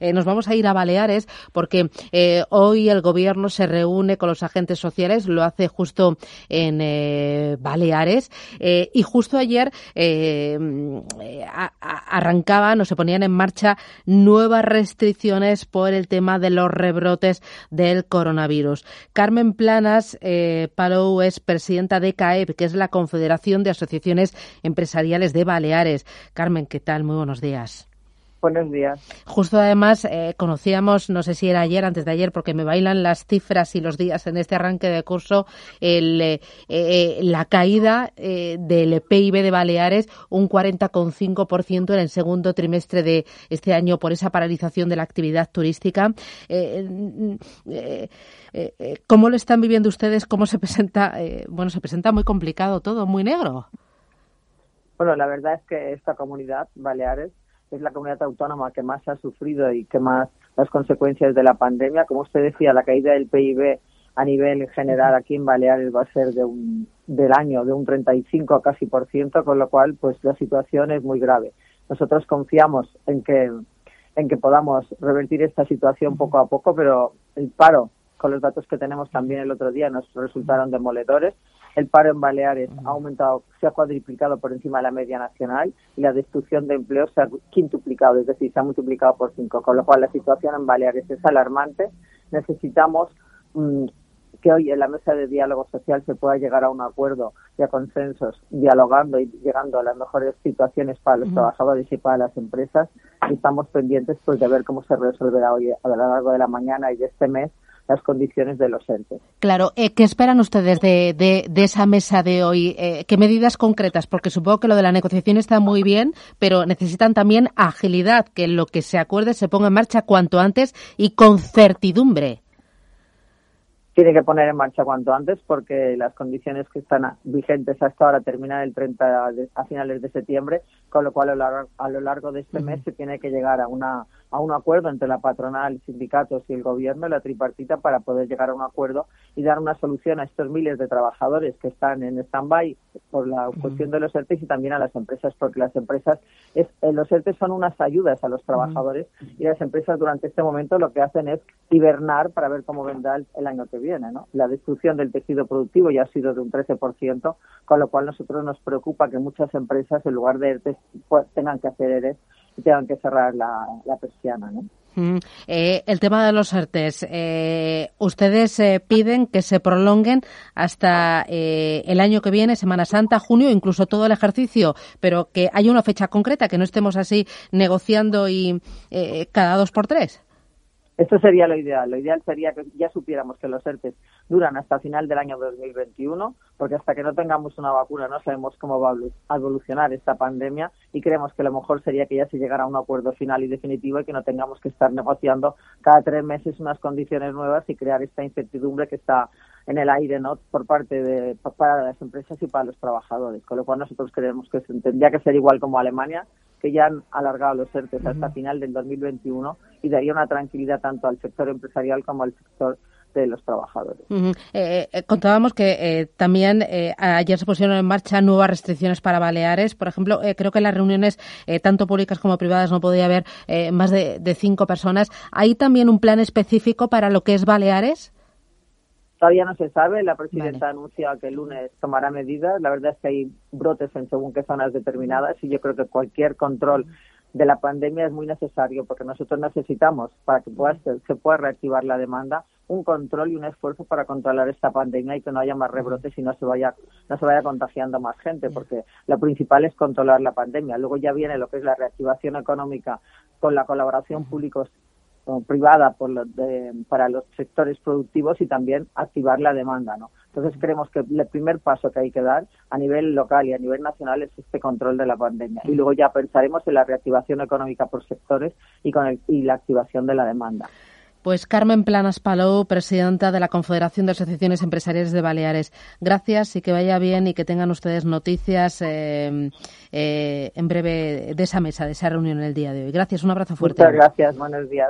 nos vamos a ir a Baleares porque hoy el gobierno se reúne con los agentes sociales, lo hace justo en Baleares y justo ayer arrancaban o se ponían en marcha nuevas restricciones por el tema de los rebrotes del coronavirus. Carmen Planas eh, Palou es presidenta de CAEP, que es la Confederación de Asociaciones Empresariales de Baleares. Carmen, ¿qué tal? Muy buenos días. Buenos días. Justo además eh, conocíamos, no sé si era ayer, antes de ayer, porque me bailan las cifras y los días en este arranque de curso, el, eh, eh, la caída del PIB de Baleares, un 40,5% en el segundo trimestre de este año por esa paralización de la actividad turística. ¿Cómo lo están viviendo ustedes? ¿Cómo se presenta? bueno, se presenta muy complicado todo, muy negro. Bueno, la verdad es que esta comunidad, Baleares, es la comunidad autónoma que más ha sufrido y que más las consecuencias de la pandemia. Como usted decía, la caída del PIB a nivel general aquí en Baleares va a ser de un, del año de un 35 a casi por ciento, con lo cual pues la situación es muy grave. Nosotros confiamos en que en que podamos revertir esta situación poco a poco, pero el paro, con los datos que tenemos también el otro día, nos resultaron demoledores. El paro en Baleares ha aumentado, se ha cuadriplicado por encima de la media nacional y la destrucción de empleo se ha quintuplicado, es decir, se ha multiplicado por cinco, con lo cual la situación en Baleares es alarmante. Necesitamos mm, que hoy en la mesa de diálogo social se pueda llegar a un acuerdo y a consensos, dialogando y llegando a las mejores situaciones para los trabajadores y para las empresas. Y estamos pendientes pues de ver cómo se resolverá hoy a lo largo de la mañana y de este mes las condiciones de los entes. Claro, eh, ¿qué esperan ustedes de, de, esa mesa de hoy? Eh, ¿Qué medidas concretas? Porque supongo que lo de la negociación está muy bien, pero necesitan también agilidad, que lo que se acuerde se ponga en marcha cuanto antes y con certidumbre tiene que poner en marcha cuanto antes porque las condiciones que están vigentes hasta ahora terminan el 30 a finales de septiembre, con lo cual a lo largo, a lo largo de este mes se tiene que llegar a una a un acuerdo entre la patronal, sindicatos y el gobierno, la tripartita, para poder llegar a un acuerdo y dar una solución a estos miles de trabajadores que están en stand-by por la cuestión de los ERTES y también a las empresas, porque las empresas, es, eh, los ERTES son unas ayudas a los trabajadores y las empresas durante este momento lo que hacen es hibernar para ver cómo vendrá el, año que viene. ¿no? La destrucción del tejido productivo ya ha sido de un 13%, con lo cual nosotros nos preocupa que muchas empresas, en lugar de ERTES, pues, tengan que hacer ERES tengan que cerrar la, persiana. ¿no? Mm, eh, el tema de los ERTES. Eh, ustedes eh, piden que se prolonguen hasta el año que viene, Semana Santa, junio, incluso todo el ejercicio, pero que haya una fecha concreta, que no estemos así negociando y cada dos por tres. Esto sería lo ideal. Lo ideal sería que ya supiéramos que los ERTES duran hasta final del año 2021, porque hasta que no tengamos una vacuna no sabemos cómo va a evolucionar esta pandemia y creemos que lo mejor sería que ya se llegara a un acuerdo final y definitivo y que no tengamos que estar negociando cada tres meses unas condiciones nuevas y crear esta incertidumbre que está en el aire no por parte de para las empresas y para los trabajadores con lo cual nosotros creemos que tendría que ser igual como Alemania que ya han alargado los ERTES hasta final del 2021 y daría una tranquilidad tanto al sector empresarial como al sector de los trabajadores. Eh, eh, contábamos que eh, también ayer se pusieron en marcha nuevas restricciones para Baleares. Por ejemplo, creo que en las reuniones, tanto públicas como privadas, no podía haber más de, de, cinco personas. ¿Hay también un plan específico para lo que es Baleares? Todavía no se sabe. La presidenta anuncia que el lunes tomará medidas. La verdad es que hay brotes en según qué zonas determinadas y yo creo que cualquier control de la pandemia es muy necesario porque nosotros necesitamos para que pueda se pueda reactivar la demanda un control y un esfuerzo para controlar esta pandemia y que no haya más rebrotes y no se vaya no se vaya contagiando más gente porque lo principal es controlar la pandemia luego ya viene lo que es la reactivación económica con la colaboración público privada para los sectores productivos y también activar la demanda, ¿no? Entonces creemos que el primer paso que hay que dar a nivel local y a nivel nacional es este control de la pandemia y luego ya pensaremos en la reactivación económica por sectores y con y la activación de la demanda. Pues Carmen Planas Palou, presidenta de la Confederación de Asociaciones Empresariales de Baleares. Gracias y que vaya bien y que tengan ustedes noticias eh, eh, en breve de esa mesa, de esa reunión el día de hoy. Gracias, un abrazo fuerte. Muchas gracias, buenos días.